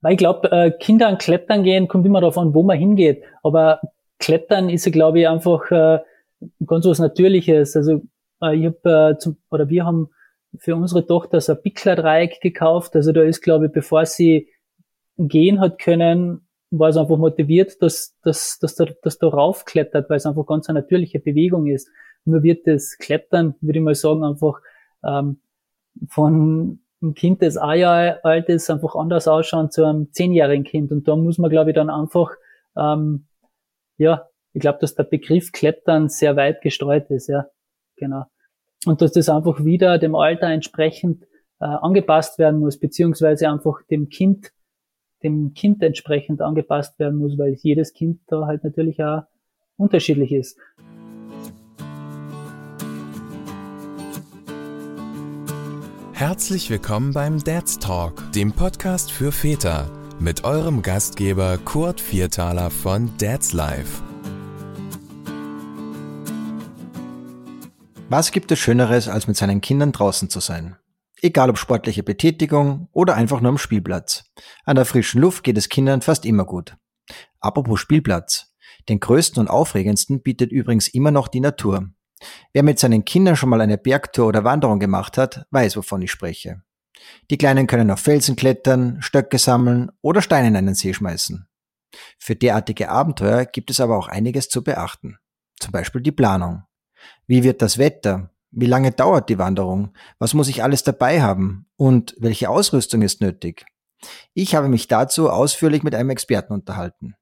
Weil ich glaube, äh, Kinder an Klettern gehen, kommt immer darauf an, wo man hingeht. Aber Klettern ist ja, glaube ich, einfach äh, ganz was Natürliches. Also äh, ich habe äh, zum, oder wir haben für unsere Tochter so ein Pickler-Dreieck gekauft. Also da ist, glaube ich, bevor sie gehen hat können, war es einfach motiviert, dass, dass, dass, da, dass da raufklettert, weil es einfach ganz eine natürliche Bewegung ist. Nur wird das Klettern, würde ich mal sagen, einfach ähm, von einem Kind, das ein Jahr alt ist, einfach anders ausschauen zu einem zehnjährigen Kind. Und da muss man, glaube ich, dann einfach, ähm, ja, ich glaube, dass der Begriff Klettern sehr weit gestreut ist, ja, genau. Und dass das einfach wieder dem Alter entsprechend äh, angepasst werden muss, beziehungsweise einfach dem Kind, dem Kind entsprechend angepasst werden muss, weil jedes Kind da halt natürlich auch unterschiedlich ist. Herzlich willkommen beim Dad's Talk, dem Podcast für Väter, mit eurem Gastgeber Kurt Viertaler von Dad's Life. Was gibt es Schöneres, als mit seinen Kindern draußen zu sein? Egal ob sportliche Betätigung oder einfach nur am Spielplatz. An der frischen Luft geht es Kindern fast immer gut. Apropos Spielplatz. Den größten und aufregendsten bietet übrigens immer noch die Natur. Wer mit seinen Kindern schon mal eine Bergtour oder Wanderung gemacht hat, weiß, wovon ich spreche. Die Kleinen können auf Felsen klettern, Stöcke sammeln oder Steine in einen See schmeißen. Für derartige Abenteuer gibt es aber auch einiges zu beachten. Zum Beispiel die Planung. Wie wird das Wetter? Wie lange dauert die Wanderung? Was muss ich alles dabei haben? Und welche Ausrüstung ist nötig? Ich habe mich dazu ausführlich mit einem Experten unterhalten.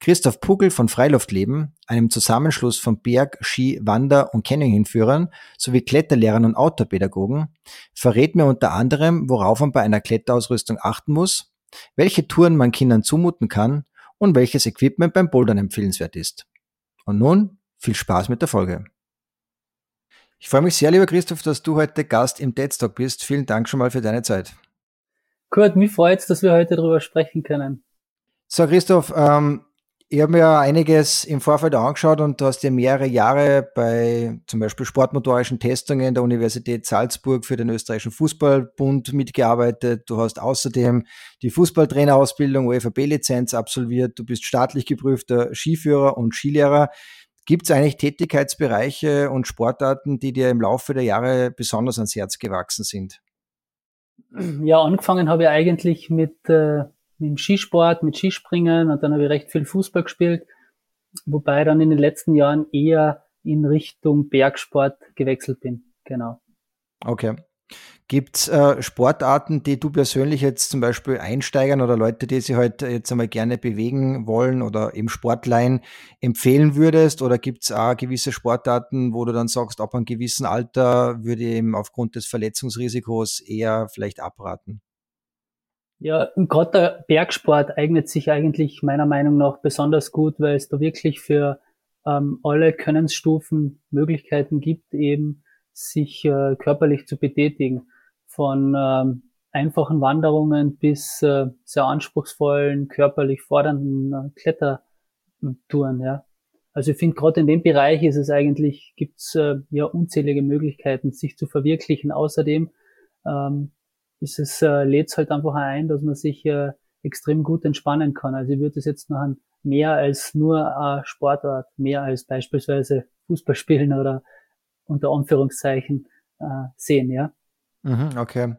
Christoph Pugel von Freiluftleben, einem Zusammenschluss von Berg-, Ski-, Wander- und Canyoning-Führern sowie Kletterlehrern und Outdoor-Pädagogen, verrät mir unter anderem, worauf man bei einer Kletterausrüstung achten muss, welche Touren man Kindern zumuten kann und welches Equipment beim Bouldern empfehlenswert ist. Und nun viel Spaß mit der Folge. Ich freue mich sehr, lieber Christoph, dass du heute Gast im Deadstock bist. Vielen Dank schon mal für deine Zeit. Kurt, mich freut es, dass wir heute darüber sprechen können. So, Christoph, ähm, ich habe mir ja einiges im Vorfeld angeschaut und du hast ja mehrere Jahre bei zum Beispiel sportmotorischen Testungen der Universität Salzburg für den österreichischen Fußballbund mitgearbeitet. Du hast außerdem die Fußballtrainerausbildung ÖFB-Lizenz absolviert. Du bist staatlich geprüfter Skiführer und Skilehrer. Gibt es eigentlich Tätigkeitsbereiche und Sportarten, die dir im Laufe der Jahre besonders ans Herz gewachsen sind? Ja, angefangen habe ich eigentlich mit äh, mit dem Skisport, mit Skispringen und dann habe ich recht viel Fußball gespielt, wobei dann in den letzten Jahren eher in Richtung Bergsport gewechselt bin. Genau. Okay. Gibt's äh, Sportarten, die du persönlich jetzt zum Beispiel Einsteigern oder Leute, die sich heute halt jetzt einmal gerne bewegen wollen oder im Sportlein empfehlen würdest? Oder gibt's auch gewisse Sportarten, wo du dann sagst, ab einem gewissen Alter würde ich eben aufgrund des Verletzungsrisikos eher vielleicht abraten? Ja, gerade der Bergsport eignet sich eigentlich meiner Meinung nach besonders gut, weil es da wirklich für ähm, alle Könnensstufen Möglichkeiten gibt, eben sich äh, körperlich zu betätigen. Von ähm, einfachen Wanderungen bis äh, sehr anspruchsvollen, körperlich fordernden äh, Klettertouren. Ja. Also ich finde gerade in dem Bereich ist es eigentlich, gibt's äh, ja unzählige Möglichkeiten, sich zu verwirklichen. Außerdem ähm, ist es, äh, lädt halt einfach ein, dass man sich äh, extrem gut entspannen kann. Also ich würde es jetzt noch mehr als nur ein Sportart, mehr als beispielsweise Fußball spielen oder unter Anführungszeichen äh, sehen, ja. Mhm, okay.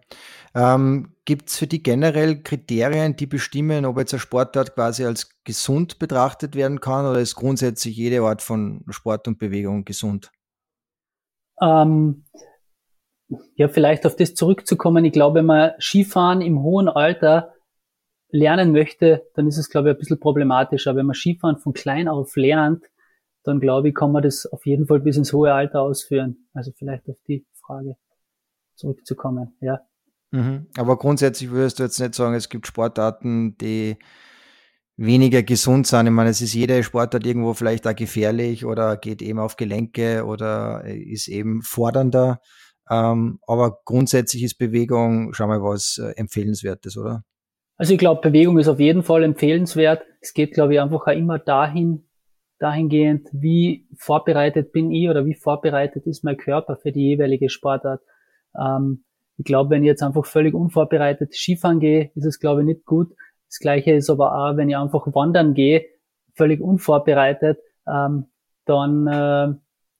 Ähm, Gibt es für die generell Kriterien, die bestimmen, ob jetzt ein Sportart quasi als gesund betrachtet werden kann oder ist grundsätzlich jede Art von Sport und Bewegung gesund? Ähm, ja, vielleicht auf das zurückzukommen. Ich glaube, wenn man Skifahren im hohen Alter lernen möchte, dann ist es, glaube ich, ein bisschen problematischer. Wenn man Skifahren von klein auf lernt, dann glaube ich, kann man das auf jeden Fall bis ins hohe Alter ausführen. Also vielleicht auf die Frage zurückzukommen, ja. Mhm. Aber grundsätzlich würdest du jetzt nicht sagen, es gibt Sportarten, die weniger gesund sind. Ich meine, es ist jede Sportart irgendwo vielleicht auch gefährlich oder geht eben auf Gelenke oder ist eben fordernder. Ähm, aber grundsätzlich ist Bewegung schon mal was äh, Empfehlenswertes, oder? Also ich glaube, Bewegung ist auf jeden Fall empfehlenswert. Es geht, glaube ich, einfach auch immer dahin, dahingehend, wie vorbereitet bin ich oder wie vorbereitet ist mein Körper für die jeweilige Sportart. Ähm, ich glaube, wenn ich jetzt einfach völlig unvorbereitet Skifahren gehe, ist es, glaube ich, nicht gut, Das gleiche ist aber auch, wenn ich einfach wandern gehe, völlig unvorbereitet, ähm, dann äh,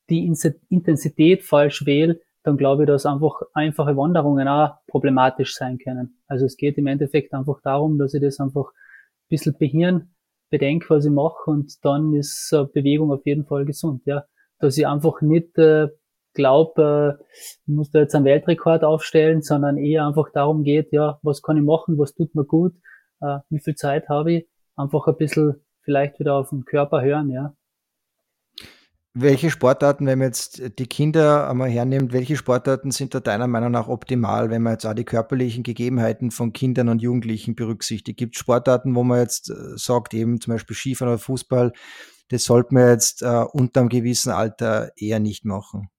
die Intensität falsch wähle, dann glaube ich, dass einfach einfache Wanderungen auch problematisch sein können. Also es geht im Endeffekt einfach darum, dass ich das einfach ein bisschen behirn, bedenke, was ich mache und dann ist äh, Bewegung auf jeden Fall gesund, ja. Dass ich einfach nicht äh, glaube, äh, ich muss da jetzt einen Weltrekord aufstellen, sondern eher einfach darum geht, ja, was kann ich machen, was tut mir gut, äh, wie viel Zeit habe ich, einfach ein bisschen vielleicht wieder auf den Körper hören, ja. Welche Sportarten, wenn man jetzt die Kinder einmal hernimmt, welche Sportarten sind da deiner Meinung nach optimal, wenn man jetzt auch die körperlichen Gegebenheiten von Kindern und Jugendlichen berücksichtigt? Gibt Sportarten, wo man jetzt äh, sagt, eben zum Beispiel Skifahren oder Fußball, das sollte man jetzt äh, unter einem gewissen Alter eher nicht machen?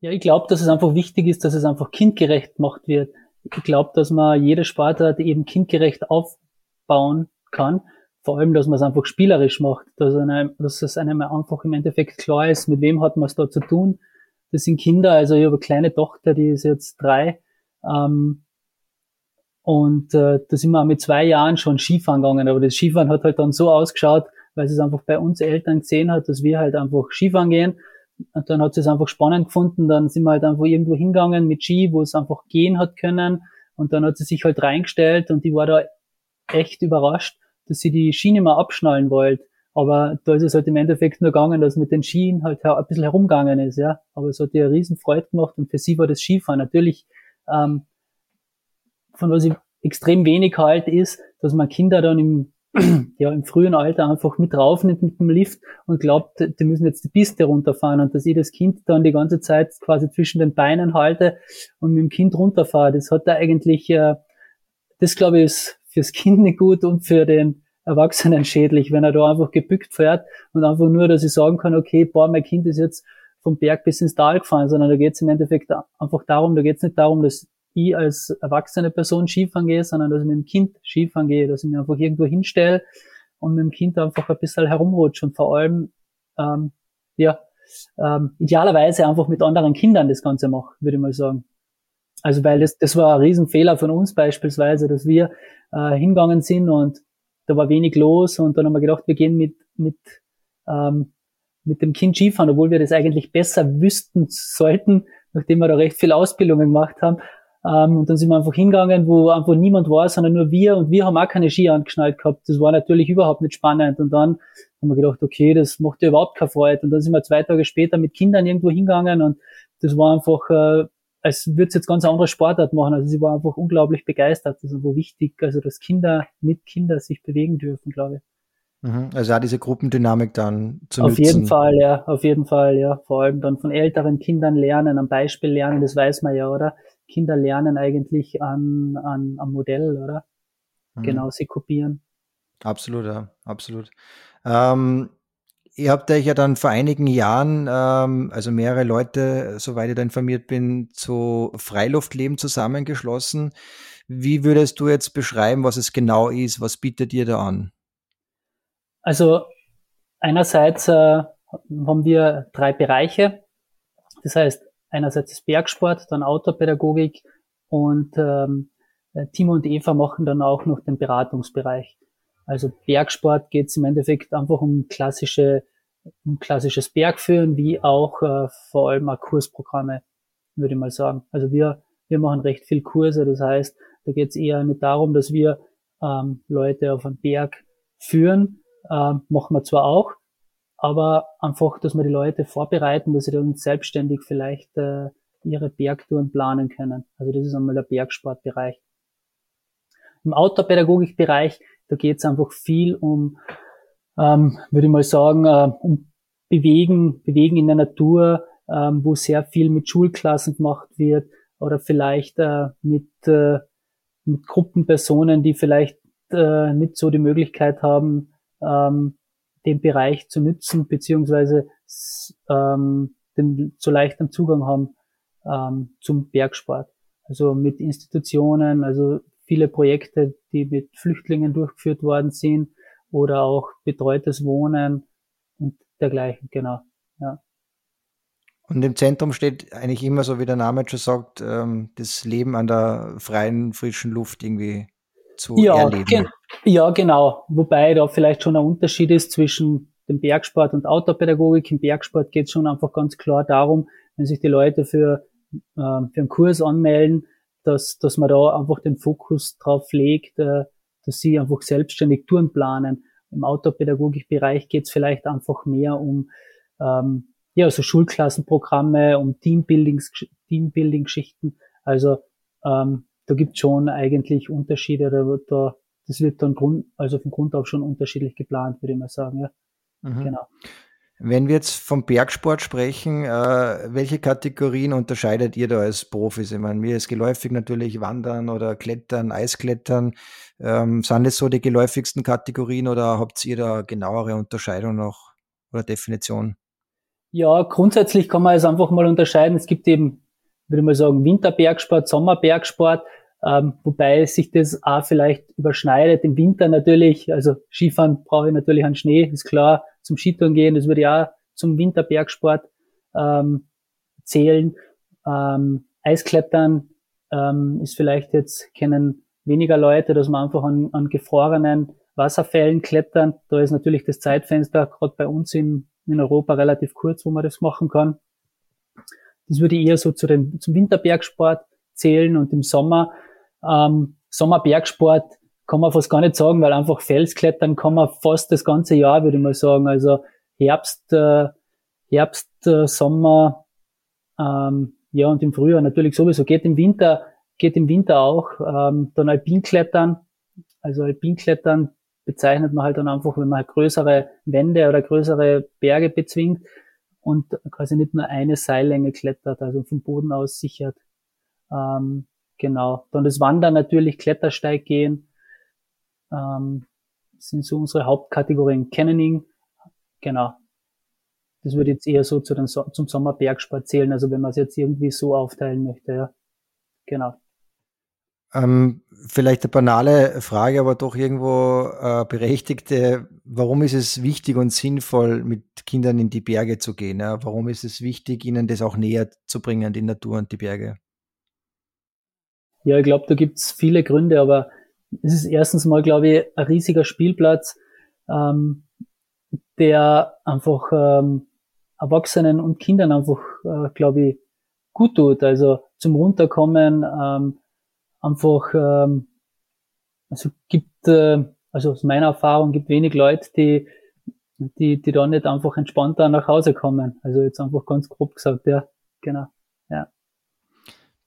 Ja, ich glaube, dass es einfach wichtig ist, dass es einfach kindgerecht gemacht wird. Ich glaube, dass man jede Sportart eben kindgerecht aufbauen kann vor allem, dass man es einfach spielerisch macht, dass, einem, dass es einem einfach im Endeffekt klar ist, mit wem hat man es da zu tun. Das sind Kinder, also ich habe eine kleine Tochter, die ist jetzt drei. Ähm, und äh, da sind wir auch mit zwei Jahren schon Skifahren gegangen. Aber das Skifahren hat halt dann so ausgeschaut, weil sie es einfach bei uns Eltern gesehen hat, dass wir halt einfach Skifahren gehen. Und dann hat sie es einfach spannend gefunden. Dann sind wir halt einfach irgendwo hingegangen mit Ski, wo es einfach gehen hat können. Und dann hat sie sich halt reingestellt und die war da echt überrascht dass sie die Schiene mal abschnallen wollte. Aber da ist es halt im Endeffekt nur gegangen, dass mit den Skien halt ein bisschen herumgegangen ist, ja. Aber es hat ihr riesen Freude gemacht und für sie war das Skifahren natürlich, ähm, von was ich extrem wenig halt ist, dass man Kinder dann im, ja, im frühen Alter einfach mit raufnimmt mit dem Lift und glaubt, die müssen jetzt die Piste runterfahren und dass ich das Kind dann die ganze Zeit quasi zwischen den Beinen halte und mit dem Kind runterfahre. Das hat da eigentlich, äh, das glaube ich ist fürs Kind nicht gut und für den Erwachsenen schädlich, wenn er da einfach gebückt fährt und einfach nur, dass ich sagen kann, okay, boah, mein Kind ist jetzt vom Berg bis ins Tal gefahren, sondern da geht es im Endeffekt einfach darum, da geht es nicht darum, dass ich als erwachsene Person Skifahren gehe, sondern dass ich mit dem Kind Skifahren gehe, dass ich mich einfach irgendwo hinstelle und mit dem Kind einfach ein bisschen herumrutsche und vor allem, ähm, ja, ähm, idealerweise einfach mit anderen Kindern das Ganze mache, würde ich mal sagen. Also weil das, das war ein Riesenfehler von uns beispielsweise, dass wir äh, hingegangen sind und da war wenig los und dann haben wir gedacht, wir gehen mit, mit, ähm, mit dem Kind Skifahren, obwohl wir das eigentlich besser wüssten sollten, nachdem wir da recht viel Ausbildungen gemacht haben. Ähm, und dann sind wir einfach hingegangen, wo einfach niemand war, sondern nur wir und wir haben auch keine Ski angeschnallt gehabt. Das war natürlich überhaupt nicht spannend. Und dann haben wir gedacht, okay, das macht ja überhaupt keine Freude. Und dann sind wir zwei Tage später mit Kindern irgendwo hingegangen und das war einfach äh, als würde es jetzt ganz andere Sportart machen. Also sie war einfach unglaublich begeistert. Das ist einfach wichtig, also dass Kinder mit Kindern sich bewegen dürfen, glaube ich. Mhm. Also ja, diese Gruppendynamik dann zu Auf nutzen. jeden Fall, ja, auf jeden Fall, ja. Vor allem dann von älteren Kindern lernen, am Beispiel lernen, das weiß man ja, oder? Kinder lernen eigentlich an, an, am Modell, oder? Mhm. Genau, sie kopieren. Absolut, ja, absolut. Ähm, Ihr habt euch ja dann vor einigen Jahren, ähm, also mehrere Leute, soweit ich da informiert bin, zu Freiluftleben zusammengeschlossen. Wie würdest du jetzt beschreiben, was es genau ist? Was bietet ihr da an? Also einerseits äh, haben wir drei Bereiche. Das heißt, einerseits ist Bergsport, dann Autopädagogik und ähm, Timo und Eva machen dann auch noch den Beratungsbereich. Also Bergsport geht es im Endeffekt einfach um klassische, um klassisches Bergführen, wie auch äh, vor allem auch Kursprogramme, würde ich mal sagen. Also wir, wir machen recht viel Kurse, das heißt, da geht es eher nicht darum, dass wir ähm, Leute auf einen Berg führen, ähm, machen wir zwar auch, aber einfach, dass wir die Leute vorbereiten, dass sie dann selbstständig vielleicht äh, ihre Bergtouren planen können. Also das ist einmal der Bergsportbereich. Im Outdoor-Pädagogikbereich da geht es einfach viel um, ähm, würde ich mal sagen, äh, um Bewegen, Bewegen in der Natur, ähm, wo sehr viel mit Schulklassen gemacht wird oder vielleicht äh, mit, äh, mit Gruppenpersonen, die vielleicht äh, nicht so die Möglichkeit haben, ähm, den Bereich zu nützen, beziehungsweise ähm, den so leichten Zugang haben ähm, zum Bergsport. Also mit Institutionen, also viele Projekte, die mit Flüchtlingen durchgeführt worden sind oder auch betreutes Wohnen und dergleichen, genau. Ja. Und im Zentrum steht eigentlich immer so, wie der Name schon sagt, ähm, das Leben an der freien, frischen Luft irgendwie. zu ja, erleben. Gen ja, genau. Wobei da vielleicht schon ein Unterschied ist zwischen dem Bergsport und Outdoor-Pädagogik. Im Bergsport geht es schon einfach ganz klar darum, wenn sich die Leute für, äh, für einen Kurs anmelden, dass, dass man da einfach den Fokus drauf legt, äh, dass sie einfach selbstständig Touren planen. Im Outdoor-Pädagogik-Bereich geht es vielleicht einfach mehr um ähm, ja, so Schulklassenprogramme, um Teambuilding-Geschichten. Teambuilding also ähm, da gibt schon eigentlich Unterschiede. Da wird da, das wird dann Grund, also von Grund auf schon unterschiedlich geplant, würde ich mal sagen. Ja. Mhm. Genau. Wenn wir jetzt vom Bergsport sprechen, äh, welche Kategorien unterscheidet ihr da als Profis? Ich meine, mir ist geläufig natürlich Wandern oder Klettern, Eisklettern. Ähm, sind das so die geläufigsten Kategorien oder habt ihr da genauere Unterscheidung noch oder Definition? Ja, grundsätzlich kann man es einfach mal unterscheiden. Es gibt eben, würde ich mal sagen, Winterbergsport, Sommerbergsport, ähm, wobei sich das auch vielleicht überschneidet. Im Winter natürlich, also Skifahren brauche ich natürlich einen Schnee, ist klar. Zum Skitouren gehen, das würde ja zum Winterbergsport ähm, zählen. Ähm, Eisklettern ähm, ist vielleicht jetzt kennen weniger Leute, dass man einfach an, an gefrorenen Wasserfällen klettern. Da ist natürlich das Zeitfenster gerade bei uns in, in Europa relativ kurz, wo man das machen kann. Das würde eher so zu den, zum Winterbergsport zählen und im Sommer, ähm, Sommerbergsport kann man fast gar nicht sagen, weil einfach Felsklettern kann man fast das ganze Jahr, würde ich mal sagen. Also Herbst, äh, Herbst, äh, Sommer, ähm, ja und im Frühjahr natürlich sowieso. Geht im Winter, geht im Winter auch. Ähm, dann Alpinklettern. Also Alpinklettern bezeichnet man halt dann einfach, wenn man halt größere Wände oder größere Berge bezwingt und quasi nicht nur eine Seillänge klettert, also vom Boden aus sichert. Ähm, genau. Dann das Wandern natürlich, Klettersteig gehen, ähm, sind so unsere Hauptkategorien. Canyoning, genau. Das würde jetzt eher so zu den so zum Sommerbergsport zählen, also wenn man es jetzt irgendwie so aufteilen möchte, ja. Genau. Ähm, vielleicht eine banale Frage, aber doch irgendwo äh, berechtigte. Warum ist es wichtig und sinnvoll, mit Kindern in die Berge zu gehen? Ja? Warum ist es wichtig, ihnen das auch näher zu bringen, die Natur und die Berge? Ja, ich glaube, da gibt's viele Gründe, aber es ist erstens mal, glaube ich, ein riesiger Spielplatz, ähm, der einfach ähm, Erwachsenen und Kindern einfach, äh, glaube ich, gut tut. Also zum Runterkommen, ähm, einfach, ähm, also gibt, äh, also aus meiner Erfahrung gibt wenig Leute, die, die, die da nicht einfach entspannter nach Hause kommen. Also jetzt einfach ganz grob gesagt, ja, genau, ja.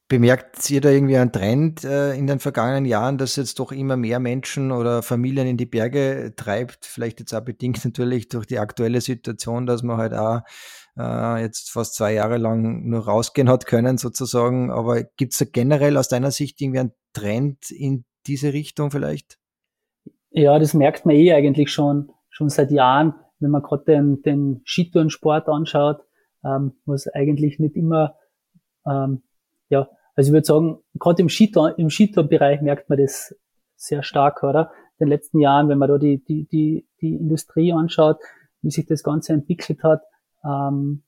Bemerkt ihr da irgendwie einen Trend äh, in den vergangenen Jahren, dass jetzt doch immer mehr Menschen oder Familien in die Berge treibt? Vielleicht jetzt auch bedingt natürlich durch die aktuelle Situation, dass man halt auch äh, jetzt fast zwei Jahre lang nur rausgehen hat können sozusagen. Aber gibt es da generell aus deiner Sicht irgendwie einen Trend in diese Richtung vielleicht? Ja, das merkt man eh eigentlich schon, schon seit Jahren, wenn man gerade den, den Skitourensport anschaut, ähm, was eigentlich nicht immer ähm, ja, also ich würde sagen, gerade im Skitour, im Skitour-Bereich merkt man das sehr stark, oder? In den letzten Jahren, wenn man da die, die, die, die Industrie anschaut, wie sich das Ganze entwickelt hat, ähm,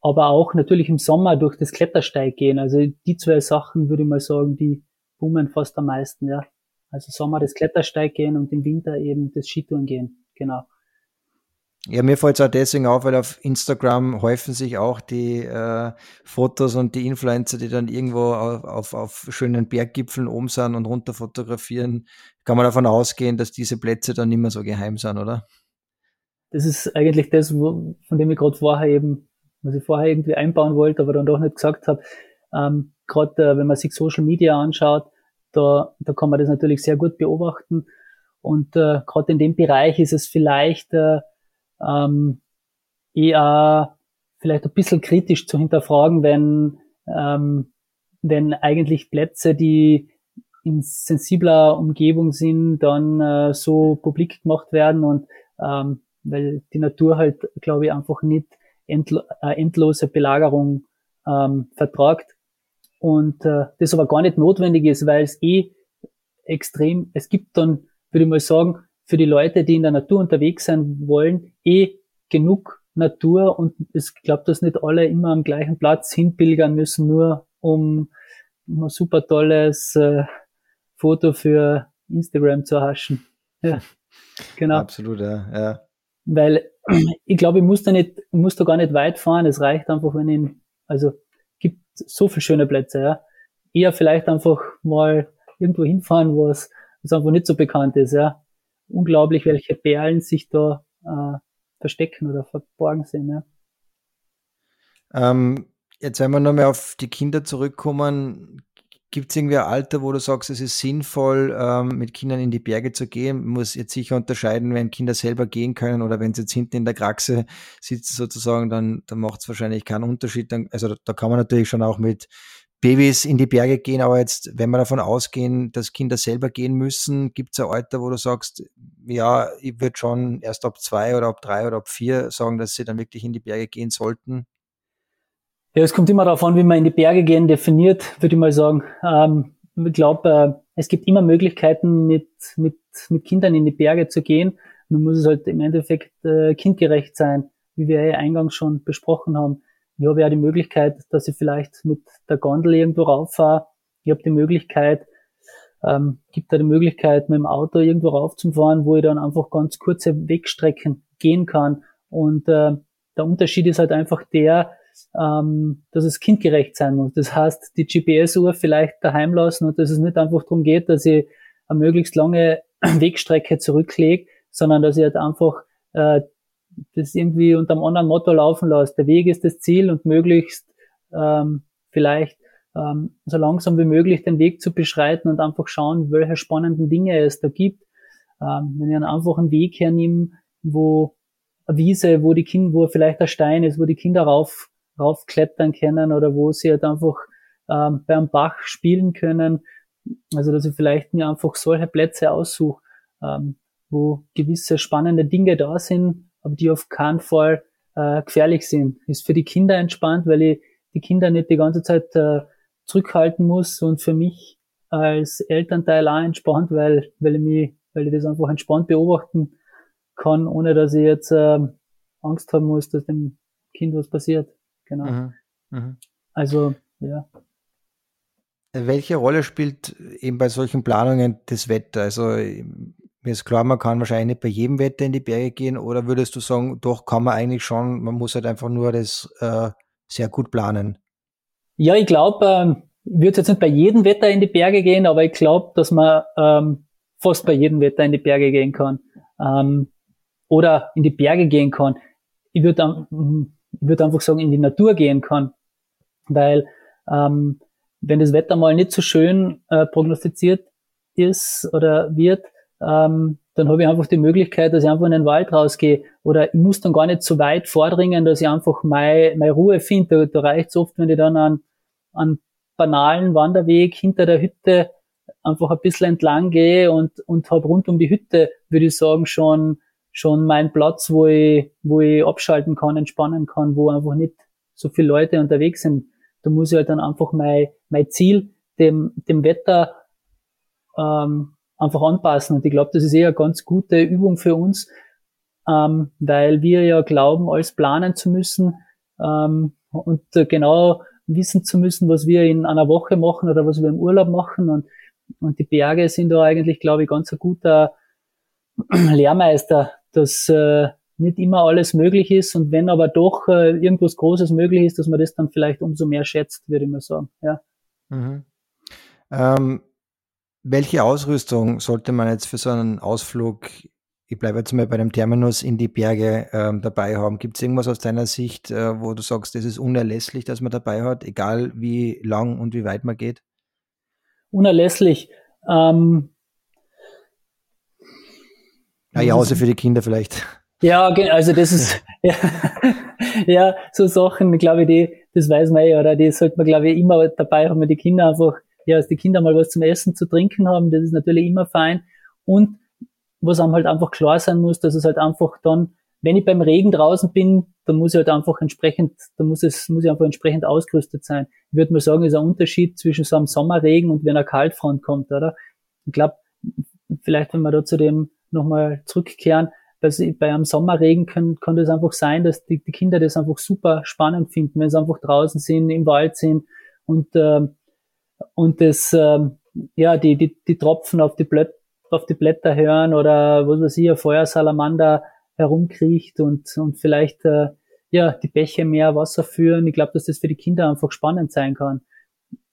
aber auch natürlich im Sommer durch das Klettersteig gehen. Also die zwei Sachen würde ich mal sagen, die boomen fast am meisten, ja. Also Sommer das Klettersteig gehen und im Winter eben das Skitouren gehen, genau. Ja, mir fällt es auch deswegen auf, weil auf Instagram häufen sich auch die äh, Fotos und die Influencer, die dann irgendwo auf, auf, auf schönen Berggipfeln oben sind und runter fotografieren. Kann man davon ausgehen, dass diese Plätze dann nicht mehr so geheim sind, oder? Das ist eigentlich das, wo, von dem ich gerade vorher eben, was ich vorher irgendwie einbauen wollte, aber dann doch nicht gesagt habe. Ähm, gerade äh, wenn man sich Social Media anschaut, da, da kann man das natürlich sehr gut beobachten. Und äh, gerade in dem Bereich ist es vielleicht äh, ähm, eher vielleicht ein bisschen kritisch zu hinterfragen, wenn, ähm, wenn eigentlich Plätze, die in sensibler Umgebung sind, dann äh, so publik gemacht werden und ähm, weil die Natur halt, glaube ich, einfach nicht endlo äh, endlose Belagerung ähm, vertragt. Und äh, das aber gar nicht notwendig ist, weil es eh extrem, es gibt dann, würde ich mal sagen, für die Leute, die in der Natur unterwegs sein wollen, eh genug Natur und ich glaube, dass nicht alle immer am gleichen Platz hinpilgern müssen, nur um, um ein super tolles äh, Foto für Instagram zu erhaschen. Ja, genau. Absolut, ja. ja. Weil ich glaube, ich muss da nicht, ich muss da gar nicht weit fahren. Es reicht einfach, wenn ich, also gibt so viele schöne Plätze, ja. Eher vielleicht einfach mal irgendwo hinfahren, wo es, einfach nicht so bekannt ist, ja. Unglaublich, welche Perlen sich da äh, verstecken oder verborgen sind, ja. Ähm, jetzt, wenn wir nochmal auf die Kinder zurückkommen, Gibt es irgendwie ein Alter, wo du sagst, es ist sinnvoll, ähm, mit Kindern in die Berge zu gehen? Muss jetzt sicher unterscheiden, wenn Kinder selber gehen können oder wenn sie jetzt hinten in der Kraxe sitzen sozusagen, dann, dann macht es wahrscheinlich keinen Unterschied. Dann, also da kann man natürlich schon auch mit Babys in die Berge gehen, aber jetzt, wenn wir davon ausgehen, dass Kinder selber gehen müssen, gibt es ein Alter, wo du sagst, ja, ich würde schon erst ab zwei oder ab drei oder ab vier sagen, dass sie dann wirklich in die Berge gehen sollten? Ja, es kommt immer darauf an, wie man in die Berge gehen definiert, würde ich mal sagen. Ähm, ich glaube, äh, es gibt immer Möglichkeiten, mit, mit, mit Kindern in die Berge zu gehen. Man muss es halt im Endeffekt äh, kindgerecht sein, wie wir ja eingangs schon besprochen haben. Ja die Möglichkeit, dass ich vielleicht mit der Gondel irgendwo rauffahre. Ich habe die Möglichkeit, ähm, gibt da die Möglichkeit, mit dem Auto irgendwo raufzufahren, wo ich dann einfach ganz kurze Wegstrecken gehen kann. Und äh, der Unterschied ist halt einfach der, ähm, dass es kindgerecht sein muss. Das heißt, die GPS-Uhr vielleicht daheim lassen und dass es nicht einfach darum geht, dass ich eine möglichst lange Wegstrecke zurücklege, sondern dass ich halt einfach äh, das irgendwie unter einem anderen Motto laufen lasse. Der Weg ist das Ziel und möglichst ähm, vielleicht ähm, so langsam wie möglich den Weg zu beschreiten und einfach schauen, welche spannenden Dinge es da gibt. Ähm, wenn ich einen einfachen Weg hernehme, wo eine Wiese, wo die Kinder, wo vielleicht ein Stein ist, wo die Kinder rauf raufklettern können oder wo sie halt einfach ähm, beim Bach spielen können. Also dass ich vielleicht mir einfach solche Plätze aussuche, ähm, wo gewisse spannende Dinge da sind, aber die auf keinen Fall äh, gefährlich sind. Ist für die Kinder entspannt, weil ich die Kinder nicht die ganze Zeit äh, zurückhalten muss und für mich als Elternteil auch entspannt, weil, weil ich mich, weil ich das einfach entspannt beobachten kann, ohne dass ich jetzt äh, Angst haben muss, dass dem Kind was passiert genau. Mhm. Mhm. Also, ja. Welche Rolle spielt eben bei solchen Planungen das Wetter? Also mir ist klar, man kann wahrscheinlich nicht bei jedem Wetter in die Berge gehen oder würdest du sagen, doch kann man eigentlich schon, man muss halt einfach nur das äh, sehr gut planen? Ja, ich glaube, ähm, ich würde jetzt nicht bei jedem Wetter in die Berge gehen, aber ich glaube, dass man ähm, fast bei jedem Wetter in die Berge gehen kann ähm, oder in die Berge gehen kann. Ich würde ich würde einfach sagen, in die Natur gehen kann. Weil ähm, wenn das Wetter mal nicht so schön äh, prognostiziert ist oder wird, ähm, dann habe ich einfach die Möglichkeit, dass ich einfach in den Wald rausgehe. Oder ich muss dann gar nicht so weit vordringen, dass ich einfach meine, meine Ruhe finde. Da, da reicht es oft, wenn ich dann an, an banalen Wanderweg hinter der Hütte einfach ein bisschen entlang gehe und, und habe rund um die Hütte, würde ich sagen, schon schon mein Platz, wo ich, wo ich abschalten kann, entspannen kann, wo einfach nicht so viele Leute unterwegs sind. Da muss ich halt dann einfach mein, mein Ziel dem, dem Wetter ähm, einfach anpassen. Und ich glaube, das ist eher eine ganz gute Übung für uns, ähm, weil wir ja glauben, alles planen zu müssen ähm, und äh, genau wissen zu müssen, was wir in einer Woche machen oder was wir im Urlaub machen. Und, und die Berge sind da eigentlich, glaube ich, ganz ein guter Lehrmeister, dass äh, nicht immer alles möglich ist und wenn aber doch äh, irgendwas Großes möglich ist, dass man das dann vielleicht umso mehr schätzt, würde ich mal sagen. Ja. Mhm. Ähm, welche Ausrüstung sollte man jetzt für so einen Ausflug, ich bleibe jetzt mal bei dem Terminus in die Berge ähm, dabei haben? Gibt es irgendwas aus deiner Sicht, äh, wo du sagst, das ist unerlässlich, dass man dabei hat, egal wie lang und wie weit man geht? Unerlässlich. Ähm, ja, Jause für die Kinder vielleicht. Ja, also das ist, ja, ja, so Sachen, glaube ich, die, das weiß man ja, oder die sollte man, glaube ich, immer dabei haben, wenn die Kinder einfach, ja, dass die Kinder mal was zum Essen, zu trinken haben, das ist natürlich immer fein. Und was einem halt einfach klar sein muss, dass es halt einfach dann, wenn ich beim Regen draußen bin, dann muss ich halt einfach entsprechend, dann muss es, muss ich einfach entsprechend ausgerüstet sein. Ich würde mal sagen, ist ein Unterschied zwischen so einem Sommerregen und wenn eine Kaltfront kommt, oder? Ich glaube, vielleicht, wenn man da zu dem nochmal zurückkehren, dass bei einem Sommerregen kann, kann das einfach sein, dass die, die Kinder das einfach super spannend finden, wenn sie einfach draußen sind, im Wald sind und, äh, und das, äh, ja, die, die, die Tropfen auf die Blöcke auf die Blätter hören oder was weiß ich, ein Feuersalamander herumkriecht und, und vielleicht äh, ja die Bäche mehr Wasser führen. Ich glaube, dass das für die Kinder einfach spannend sein kann.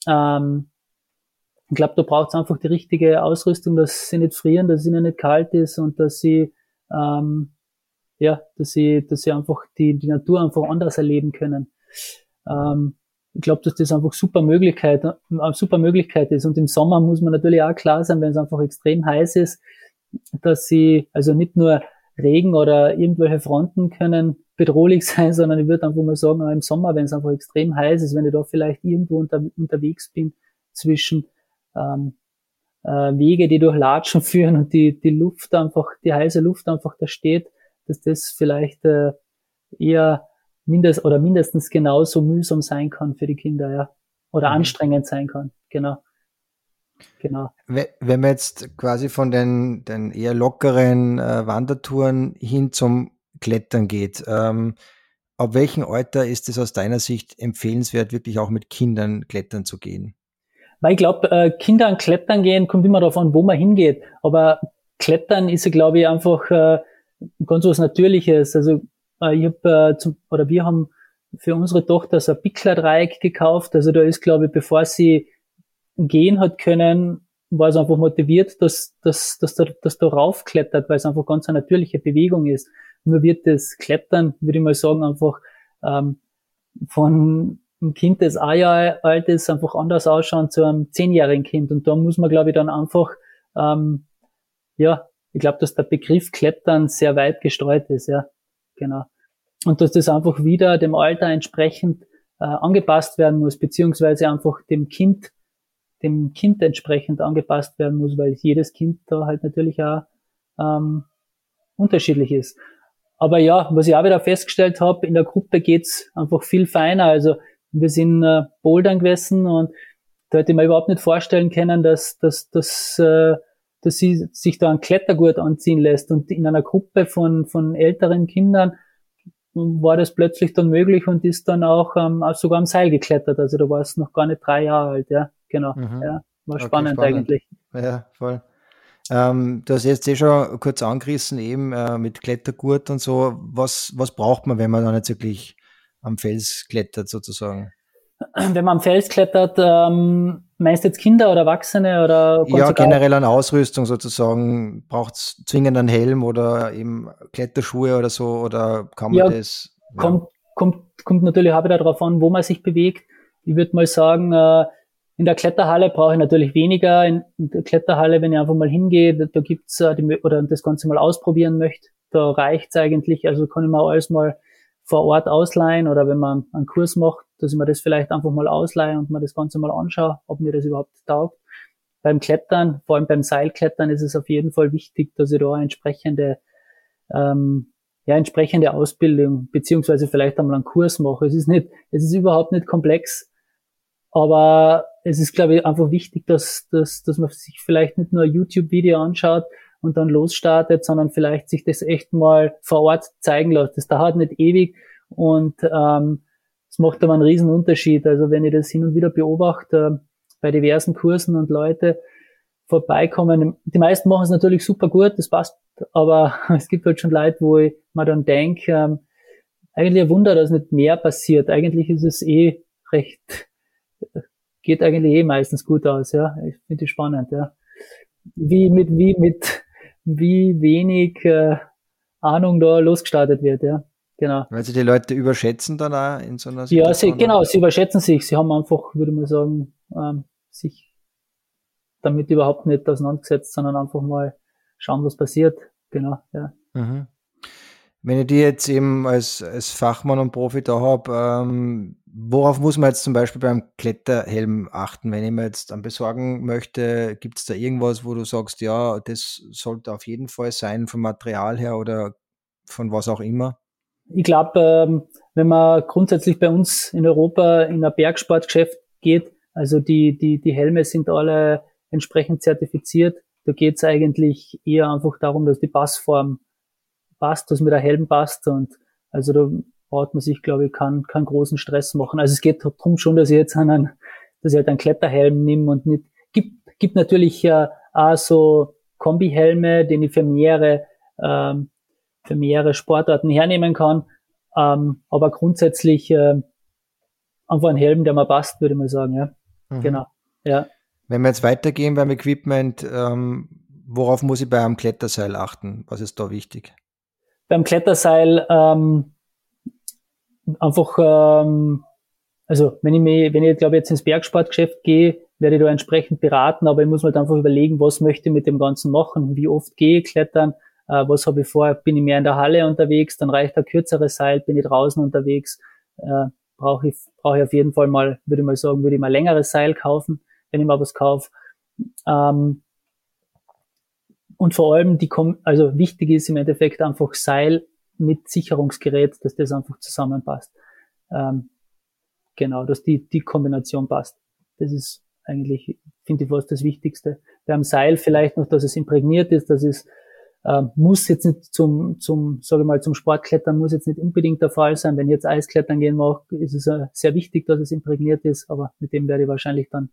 Ähm, ich glaube, da braucht es einfach die richtige Ausrüstung, dass sie nicht frieren, dass es ihnen nicht kalt ist und dass sie ähm, ja, dass sie, dass sie einfach die, die Natur einfach anders erleben können. Ähm, ich glaube, dass das einfach super Möglichkeit, eine super Möglichkeit ist. Und im Sommer muss man natürlich auch klar sein, wenn es einfach extrem heiß ist, dass sie, also nicht nur Regen oder irgendwelche Fronten können bedrohlich sein, sondern ich würde einfach mal sagen, auch im Sommer, wenn es einfach extrem heiß ist, wenn ich da vielleicht irgendwo unter, unterwegs bin zwischen ähm, äh, Wege, die durch Latschen führen und die, die Luft einfach, die heiße Luft einfach da steht, dass das vielleicht äh, eher mindest oder mindestens genauso mühsam sein kann für die Kinder, ja. Oder mhm. anstrengend sein kann, genau. Genau. Wenn man jetzt quasi von den, den eher lockeren äh, Wandertouren hin zum Klettern geht, ähm, ab welchem Alter ist es aus deiner Sicht empfehlenswert, wirklich auch mit Kindern klettern zu gehen? Weil ich glaube, äh, Kindern klettern gehen kommt immer darauf an, wo man hingeht. Aber Klettern ist ja, glaube ich, einfach äh, ganz was Natürliches. Also ich habe äh, zum, oder wir haben für unsere Tochter so ein Pickler-Dreieck gekauft. Also da ist, glaube ich, bevor sie gehen hat können, war es einfach motiviert, dass, dass, dass, da, dass da raufklettert, weil es einfach ganz eine natürliche Bewegung ist. Nur wird das Klettern, würde ich mal sagen, einfach ähm, von einem Kind, das ein Jahr alt ist, einfach anders ausschauen zu einem zehnjährigen Kind. Und da muss man, glaube ich, dann einfach ähm, ja, ich glaube, dass der Begriff Klettern sehr weit gestreut ist, ja, genau. Und dass das einfach wieder dem Alter entsprechend äh, angepasst werden muss, beziehungsweise einfach dem Kind, dem Kind entsprechend angepasst werden muss, weil jedes Kind da halt natürlich auch ähm, unterschiedlich ist. Aber ja, was ich auch wieder festgestellt habe, in der Gruppe geht's einfach viel feiner. Also wir sind äh, Bouldern gewesen und da hätte ich mir überhaupt nicht vorstellen können, dass, dass, dass äh, dass sie sich da ein Klettergurt anziehen lässt. Und in einer Gruppe von, von älteren Kindern war das plötzlich dann möglich und ist dann auch, ähm, auch sogar am Seil geklettert. Also da war es noch gar nicht drei Jahre alt, ja. Genau. Mhm. Ja, war okay, spannend, spannend, eigentlich. Ja, voll. Ähm, du hast jetzt eh schon kurz angerissen, eben äh, mit Klettergurt und so. Was, was braucht man, wenn man dann jetzt wirklich am Fels klettert, sozusagen? Wenn man am Fels klettert, ähm, meinst du jetzt Kinder oder Erwachsene oder? Ja, generell an Ausrüstung sozusagen. Braucht es zwingend einen Helm oder eben Kletterschuhe oder so oder kann man ja, das? Ja. Kommt, kommt, kommt natürlich auch wieder darauf an, wo man sich bewegt. Ich würde mal sagen, äh, in der Kletterhalle brauche ich natürlich weniger. In, in der Kletterhalle, wenn ich einfach mal hingehe, da, da gibt's äh, die, oder das Ganze mal ausprobieren möchte, da reicht's eigentlich. Also kann ich mir alles mal vor Ort ausleihen oder wenn man einen Kurs macht, dass ich mir das vielleicht einfach mal ausleihe und mir das Ganze mal anschaue, ob mir das überhaupt taugt. Beim Klettern, vor allem beim Seilklettern, ist es auf jeden Fall wichtig, dass ich da entsprechende, ähm, ja, entsprechende Ausbildung beziehungsweise vielleicht einmal einen Kurs mache. Es ist nicht, es ist überhaupt nicht komplex, aber es ist, glaube ich, einfach wichtig, dass, dass, dass man sich vielleicht nicht nur ein YouTube-Video anschaut und dann losstartet, sondern vielleicht sich das echt mal vor Ort zeigen lässt. Das dauert nicht ewig und ähm, das macht aber einen riesen Unterschied. Also wenn ich das hin und wieder beobachte äh, bei diversen Kursen und Leute vorbeikommen, die meisten machen es natürlich super gut, das passt, aber es gibt halt schon Leute, wo ich mir dann denke, ähm, eigentlich ein Wunder, dass nicht mehr passiert. Eigentlich ist es eh recht, geht eigentlich eh meistens gut aus, ja. Ich finde es spannend, ja. Wie mit, wie mit, wie wenig äh, Ahnung da losgestartet wird, ja. Genau. Weil sie die Leute überschätzen dann auch in so einer Situation? Ja, sie, genau, sie überschätzen sich. Sie haben einfach, würde man sagen, ähm, sich damit überhaupt nicht auseinandergesetzt, sondern einfach mal schauen, was passiert. Genau, ja. Mhm. Wenn ich die jetzt eben als, als Fachmann und Profi da habe, ähm, worauf muss man jetzt zum Beispiel beim Kletterhelm achten? Wenn ich mir jetzt dann besorgen möchte, gibt es da irgendwas, wo du sagst, ja, das sollte auf jeden Fall sein vom Material her oder von was auch immer? Ich glaube, ähm, wenn man grundsätzlich bei uns in Europa in ein Bergsportgeschäft geht, also die, die, die Helme sind alle entsprechend zertifiziert. Da geht es eigentlich eher einfach darum, dass die Passform passt, dass mir der Helm passt und also da braucht man sich, glaube ich, keinen, keinen großen Stress machen. Also es geht darum schon, dass ich jetzt einen, dass ich halt einen Kletterhelm nehme und nicht, gibt, gibt natürlich ja auch so Kombihelme, den ich für mehrere, ähm, für mehrere Sportarten hernehmen kann. Ähm, aber grundsätzlich äh, einfach ein Helm, der mir passt, würde mal sagen, ja. Mhm. Genau. Ja. Wenn wir jetzt weitergehen beim Equipment, ähm, worauf muss ich bei einem Kletterseil achten? Was ist da wichtig? Beim Kletterseil ähm, einfach, ähm, also wenn ich mir, wenn ich glaube jetzt ins Bergsportgeschäft gehe, werde ich da entsprechend beraten, aber ich muss mir halt einfach überlegen, was möchte ich mit dem Ganzen machen, wie oft gehe ich klettern, äh, was habe ich vor, bin ich mehr in der Halle unterwegs, dann reicht ein kürzeres Seil, bin ich draußen unterwegs, äh, brauche ich, brauche ich auf jeden Fall mal, würde ich mal sagen, würde ich mal längeres Seil kaufen, wenn ich mal was kaufe. Ähm, und vor allem die, also wichtig ist im Endeffekt einfach Seil mit Sicherungsgerät, dass das einfach zusammenpasst. Ähm, genau, dass die, die Kombination passt. Das ist eigentlich, finde ich, fast das Wichtigste. Beim Seil vielleicht noch, dass es imprägniert ist, dass es äh, muss jetzt nicht zum, zum, sage ich mal, zum Sportklettern muss jetzt nicht unbedingt der Fall sein. Wenn ich jetzt Eisklettern gehen mag, ist es äh, sehr wichtig, dass es imprägniert ist, aber mit dem werde ich wahrscheinlich dann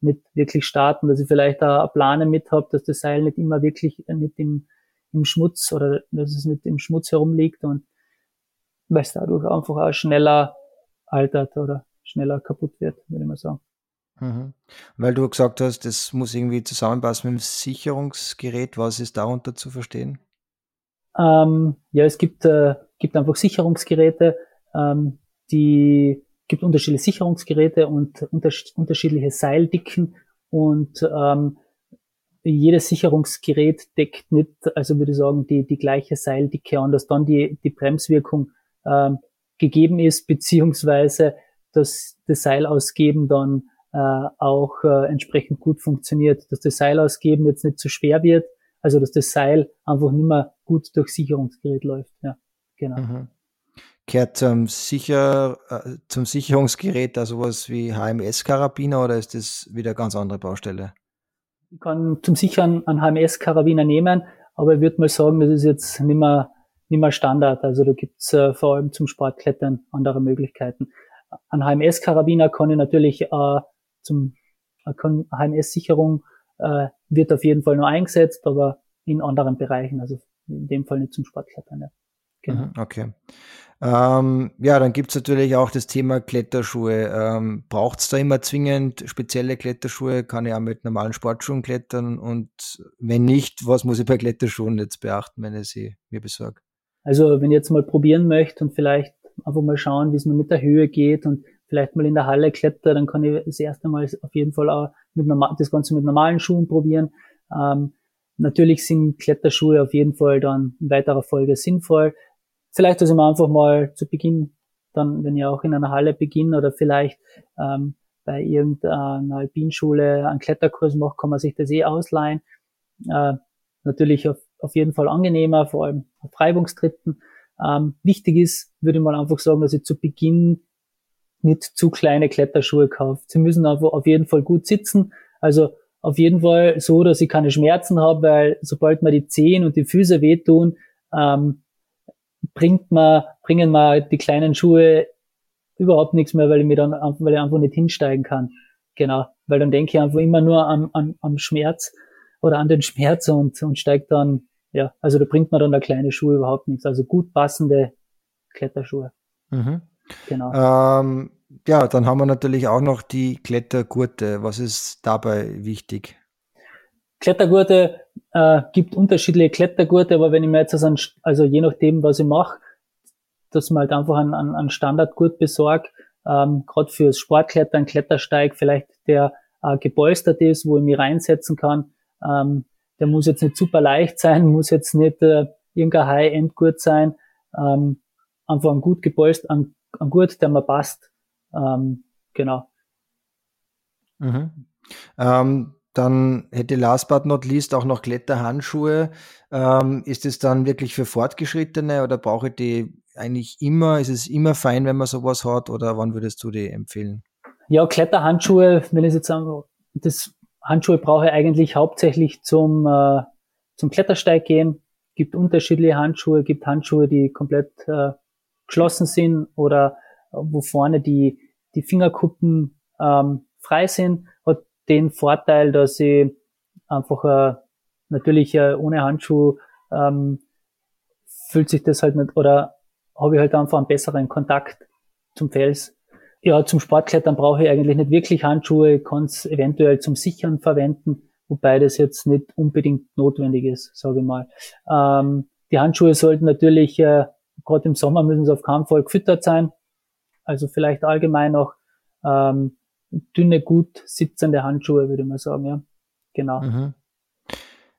nicht wirklich starten, dass ich vielleicht eine Plane mit habe, dass das Seil nicht immer wirklich äh, nicht im, im Schmutz oder dass es nicht im Schmutz herumliegt und weil es dadurch einfach auch schneller altert oder schneller kaputt wird, würde ich mal sagen. Mhm. Weil du gesagt hast, das muss irgendwie zusammenpassen mit dem Sicherungsgerät. Was ist darunter zu verstehen? Ähm, ja, es gibt, äh, gibt einfach Sicherungsgeräte, ähm, die gibt unterschiedliche Sicherungsgeräte und unters unterschiedliche Seildicken und ähm, jedes Sicherungsgerät deckt nicht, also würde ich sagen, die, die gleiche Seildicke an, dass dann die, die Bremswirkung ähm, gegeben ist, beziehungsweise dass das Seilausgeben dann äh, auch äh, entsprechend gut funktioniert, dass das Seilausgeben jetzt nicht zu schwer wird, also dass das Seil einfach nicht mehr gut durch Sicherungsgerät läuft. Ja, genau. Mhm. Kehrt zum, Sicher, äh, zum Sicherungsgerät da sowas wie HMS-Karabiner oder ist das wieder eine ganz andere Baustelle? Ich kann zum Sichern einen HMS-Karabiner nehmen, aber ich würde mal sagen, das ist jetzt nicht mehr, nicht mehr Standard. Also da gibt's äh, vor allem zum Sportklettern andere Möglichkeiten. Ein HMS-Karabiner kann ich natürlich äh, zum HMS-Sicherung äh, wird auf jeden Fall nur eingesetzt, aber in anderen Bereichen, also in dem Fall nicht zum Sportklettern. Ja. Genau. Mhm, okay. Ähm, ja, dann gibt's natürlich auch das Thema Kletterschuhe. Ähm, Braucht es da immer zwingend spezielle Kletterschuhe? Kann ich auch mit normalen Sportschuhen klettern? Und wenn nicht, was muss ich bei Kletterschuhen jetzt beachten, wenn ich sie mir besorge? Also wenn ich jetzt mal probieren möchte und vielleicht einfach mal schauen, wie es mir mit der Höhe geht und vielleicht mal in der Halle kletter, dann kann ich das erste Mal auf jeden Fall auch mit normal, das Ganze mit normalen Schuhen probieren. Ähm, natürlich sind Kletterschuhe auf jeden Fall dann in weiterer Folge sinnvoll. Vielleicht, dass ich mir einfach mal zu Beginn, dann, wenn ich auch in einer Halle beginne oder vielleicht ähm, bei irgendeiner Alpinschule einen Kletterkurs mache, kann man sich das eh ausleihen. Äh, natürlich auf, auf jeden Fall angenehmer, vor allem auf Reibungstritten. Ähm, wichtig ist, würde ich mal einfach sagen, dass ich zu Beginn nicht zu kleine Kletterschuhe kauft. Sie müssen einfach auf jeden Fall gut sitzen. Also auf jeden Fall so, dass ich keine Schmerzen habe, weil sobald mir die Zehen und die Füße wehtun, ähm, bringt man, bringen mir die kleinen Schuhe überhaupt nichts mehr, weil ich mir dann weil ich einfach nicht hinsteigen kann. Genau. Weil dann denke ich einfach immer nur am, am, am Schmerz oder an den Schmerz und, und steigt dann, ja, also da bringt man dann der kleine Schuh überhaupt nichts. Also gut passende Kletterschuhe. Mhm. Genau. Ähm, ja, dann haben wir natürlich auch noch die Klettergurte. Was ist dabei wichtig? Klettergurte äh, gibt unterschiedliche Klettergurte, aber wenn ich mir jetzt also, also je nachdem, was ich mache, dass man halt einfach einen, einen, Standardgurt besorgt, ähm, gerade fürs Sportklettern, Klettersteig, vielleicht der äh, gepolstert ist, wo ich mich reinsetzen kann. Ähm, der muss jetzt nicht super leicht sein, muss jetzt nicht äh, irgendein High-End-Gurt sein. Ähm, einfach ein gut gepolstert, ein, ein Gurt, der mir passt. Ähm, genau. Mhm. Ähm, dann hätte last but not least auch noch Kletterhandschuhe. Ähm, ist es dann wirklich für Fortgeschrittene oder brauche ich die eigentlich immer? Ist es immer fein, wenn man sowas hat oder wann würdest du die empfehlen? Ja, Kletterhandschuhe, wenn ich jetzt sagen, das Handschuhe brauche ich eigentlich hauptsächlich zum, äh, zum Klettersteig gehen. Gibt unterschiedliche Handschuhe, gibt Handschuhe, die komplett äh, geschlossen sind oder wo vorne die, die Fingerkuppen ähm, frei sind, den Vorteil, dass ich einfach, äh, natürlich äh, ohne Handschuh ähm, fühlt sich das halt nicht, oder habe ich halt einfach einen besseren Kontakt zum Fels. Ja, zum Sportklettern brauche ich eigentlich nicht wirklich Handschuhe, kann es eventuell zum Sichern verwenden, wobei das jetzt nicht unbedingt notwendig ist, sage ich mal. Ähm, die Handschuhe sollten natürlich, äh, gerade im Sommer müssen sie auf keinen Fall gefüttert sein, also vielleicht allgemein auch ähm, dünne, gut sitzende Handschuhe, würde ich mal sagen, ja. Genau. Mhm.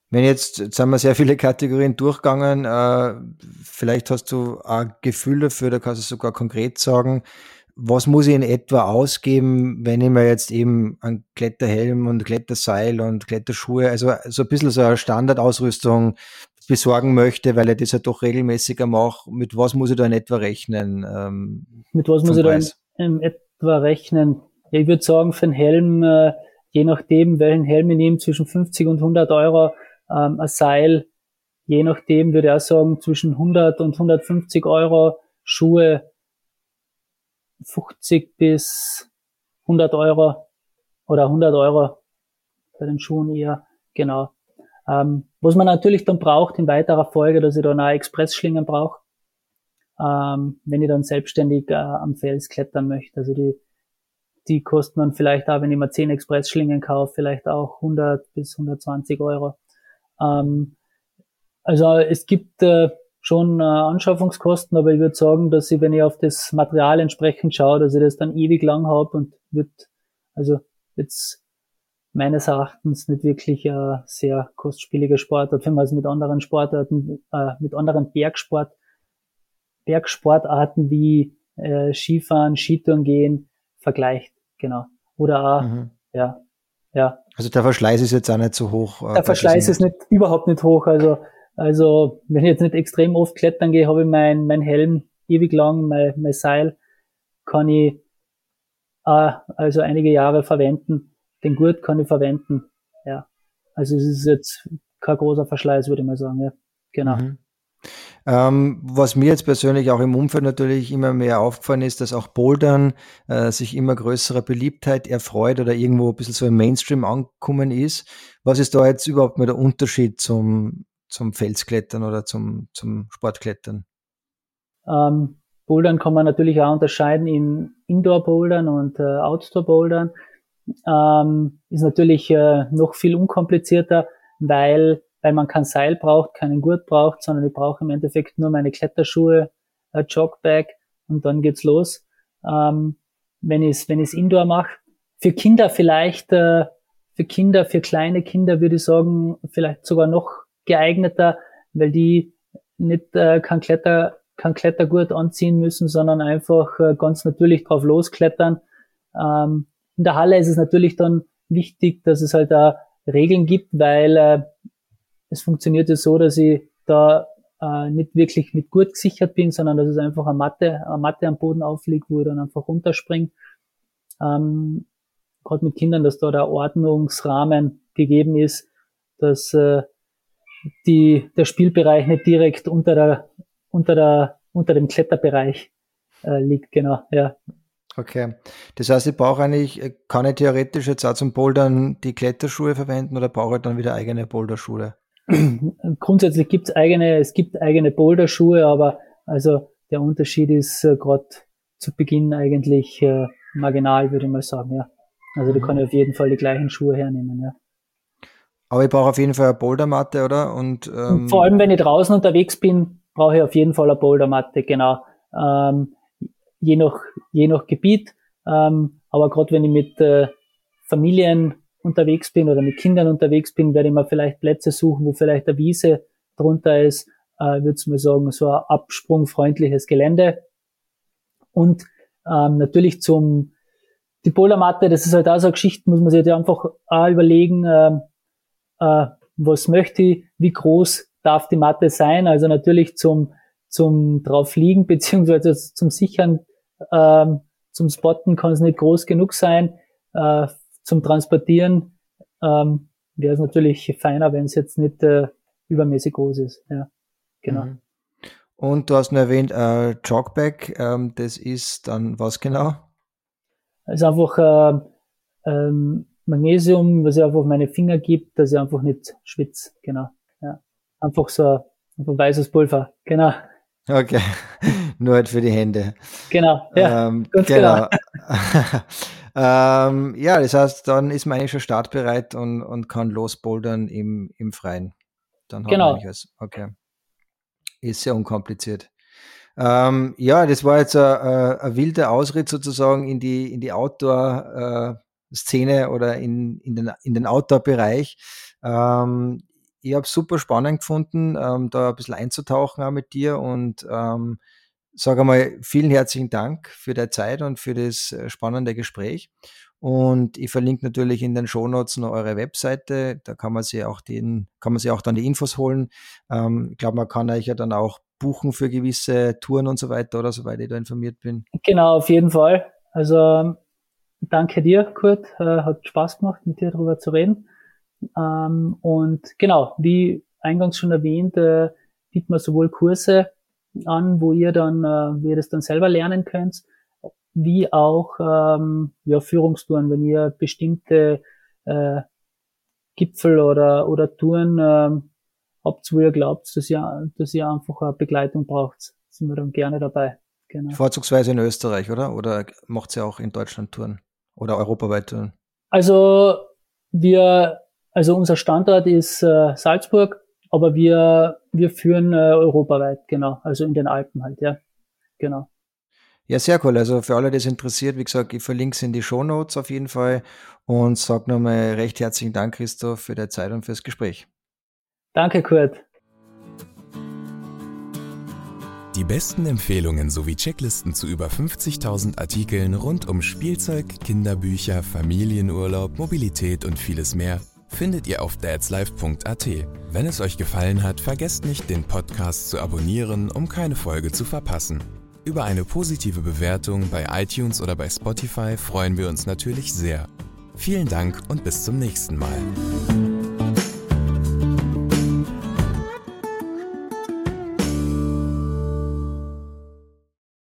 Wenn jetzt, jetzt haben wir sehr viele Kategorien durchgegangen, äh, vielleicht hast du ein Gefühl dafür, da kannst du sogar konkret sagen, was muss ich in etwa ausgeben, wenn ich mir jetzt eben einen Kletterhelm und Kletterseil und Kletterschuhe, also so ein bisschen so eine Standardausrüstung besorgen möchte, weil ich das ja halt doch regelmäßiger mache, mit was muss ich da in etwa rechnen? Ähm, mit was muss ich da in, in, etwa rechnen? Ja, ich würde sagen, für einen Helm, äh, je nachdem, welchen Helm ich nehme, zwischen 50 und 100 Euro ähm, ein Seil, je nachdem würde ich auch sagen, zwischen 100 und 150 Euro, Schuhe 50 bis 100 Euro oder 100 Euro bei den Schuhen eher, genau. Ähm, was man natürlich dann braucht in weiterer Folge, dass ich dann auch Expressschlingen brauche, ähm, wenn ich dann selbstständig äh, am Fels klettern möchte. Also die, die kosten dann vielleicht auch, wenn ich mir 10 Expressschlingen kaufe, vielleicht auch 100 bis 120 Euro. Ähm, also es gibt äh, schon äh, Anschaffungskosten, aber ich würde sagen, dass ich, wenn ich auf das Material entsprechend schaue, dass ich das dann ewig lang habe und wird, also jetzt meines Erachtens nicht wirklich ein sehr kostspieliger Sportart, wenn man es mit anderen Sportarten, äh, mit anderen Bergsport, Bergsportarten wie äh, Skifahren, Skitouren gehen vergleicht, genau. Oder auch, mhm. ja, ja. Also der Verschleiß ist jetzt auch nicht so hoch. Äh, der Verschleiß ist nicht, überhaupt nicht hoch. Also, also wenn ich jetzt nicht extrem oft klettern gehe, habe ich mein, mein Helm ewig lang, mein, mein Seil kann ich äh, also einige Jahre verwenden. Den Gurt kann ich verwenden. Ja. Also es ist jetzt kein großer Verschleiß, würde ich mal sagen. Ja. Genau. Mhm. Ähm, was mir jetzt persönlich auch im Umfeld natürlich immer mehr aufgefallen ist, dass auch Bouldern äh, sich immer größerer Beliebtheit erfreut oder irgendwo ein bisschen so im Mainstream angekommen ist. Was ist da jetzt überhaupt mal der Unterschied zum, zum Felsklettern oder zum, zum Sportklettern? Ähm, Bouldern kann man natürlich auch unterscheiden in Indoor-Bouldern und äh, Outdoor-Bouldern. Ähm, ist natürlich äh, noch viel unkomplizierter, weil weil man kein Seil braucht, keinen Gurt braucht, sondern ich brauche im Endeffekt nur meine Kletterschuhe, ein Jogbag und dann geht's los. Ähm, wenn ich es wenn ich's Indoor mache. Für Kinder vielleicht, äh, für Kinder, für kleine Kinder würde ich sagen, vielleicht sogar noch geeigneter, weil die nicht äh, kein Kletter kein Klettergurt anziehen müssen, sondern einfach äh, ganz natürlich drauf losklettern. Ähm, in der Halle ist es natürlich dann wichtig, dass es halt da Regeln gibt, weil äh, es funktioniert ja so, dass ich da äh, nicht wirklich mit Gurt gesichert bin, sondern dass es einfach eine Matte, eine Matte am Boden aufliegt, wo ich dann einfach runterspringe. Ähm, Gerade mit Kindern, dass da der Ordnungsrahmen gegeben ist, dass äh, die, der Spielbereich nicht direkt unter der, unter der, unter dem Kletterbereich äh, liegt, genau, ja. Okay. Das heißt, ich brauche eigentlich, äh, kann ich theoretisch jetzt auch zum Bouldern die Kletterschuhe verwenden oder brauche ich dann wieder eigene Boulderschuhe? Grundsätzlich gibt es eigene, es gibt eigene Boulderschuhe, aber also der Unterschied ist äh, gerade zu Beginn eigentlich äh, marginal, würde ich mal sagen, ja. Also mhm. du kannst auf jeden Fall die gleichen Schuhe hernehmen, ja. Aber ich brauche auf jeden Fall eine Bouldermatte, oder? Und, ähm vor allem, wenn ich draußen unterwegs bin, brauche ich auf jeden Fall eine Bouldermatte, genau. Ähm, je nach je nach Gebiet. Ähm, aber gerade wenn ich mit äh, Familien unterwegs bin oder mit Kindern unterwegs bin, werde ich mir vielleicht Plätze suchen, wo vielleicht eine Wiese drunter ist, äh, würde ich mal sagen, so ein absprungfreundliches Gelände. Und ähm, natürlich zum die Polarmatte, das ist halt auch so eine Geschichte, muss man sich halt einfach auch überlegen, äh, äh, was möchte ich, wie groß darf die Matte sein. Also natürlich zum, zum drauf liegen, beziehungsweise zum Sichern, ähm, zum Spotten kann es nicht groß genug sein. Äh, zum Transportieren ähm, wäre es natürlich feiner, wenn es jetzt nicht äh, übermäßig groß ist. Ja, genau. Mhm. Und du hast nur erwähnt, äh, Jogbag, ähm, das ist dann was genau? Es ist einfach äh, ähm, Magnesium, was ich einfach auf meine Finger gibt, dass ich einfach nicht schwitze. Genau. Ja. Einfach so ein weißes Pulver. Genau. Okay. Nur halt für die Hände. Genau. Ja. Ähm, genau. genau. ähm, ja, das heißt, dann ist man eigentlich schon startbereit und, und kann losbouldern im, im Freien. Dann genau. okay. Ist sehr unkompliziert. Ähm, ja, das war jetzt ein wilder Ausritt sozusagen in die, in die Outdoor-Szene äh, oder in, in den, in den Outdoor-Bereich. Ähm, ich habe es super spannend gefunden, ähm, da ein bisschen einzutauchen auch mit dir und ähm, sage einmal vielen herzlichen Dank für deine Zeit und für das äh, spannende Gespräch. Und ich verlinke natürlich in den Shownotes noch eure Webseite. Da kann man sich auch den, kann man sich auch dann die Infos holen. Ähm, ich glaube, man kann euch ja dann auch buchen für gewisse Touren und so weiter oder soweit ich da informiert bin. Genau, auf jeden Fall. Also danke dir, Kurt. Äh, hat Spaß gemacht, mit dir darüber zu reden. Ähm, und genau, wie eingangs schon erwähnt, äh, bieten wir sowohl Kurse an, wo ihr dann, äh, wie ihr das dann selber lernen könnt, wie auch ähm, ja, Führungstouren, wenn ihr bestimmte äh, Gipfel oder, oder Touren ähm, habt, wo ihr glaubt, dass ihr, dass ihr einfach eine Begleitung braucht, sind wir dann gerne dabei. Genau. Vorzugsweise in Österreich, oder? Oder macht sie auch in Deutschland Touren? Oder europaweit Touren? Also wir, also unser Standort ist äh, Salzburg, aber wir, wir führen äh, europaweit, genau, also in den Alpen halt, ja. Genau. Ja, sehr cool. Also für alle, die es interessiert, wie gesagt, ich verlinke es in die Show Notes auf jeden Fall und sage nochmal recht herzlichen Dank, Christoph, für deine Zeit und fürs Gespräch. Danke, Kurt. Die besten Empfehlungen sowie Checklisten zu über 50.000 Artikeln rund um Spielzeug, Kinderbücher, Familienurlaub, Mobilität und vieles mehr findet ihr auf dadslife.at. Wenn es euch gefallen hat, vergesst nicht, den Podcast zu abonnieren, um keine Folge zu verpassen. Über eine positive Bewertung bei iTunes oder bei Spotify freuen wir uns natürlich sehr. Vielen Dank und bis zum nächsten Mal.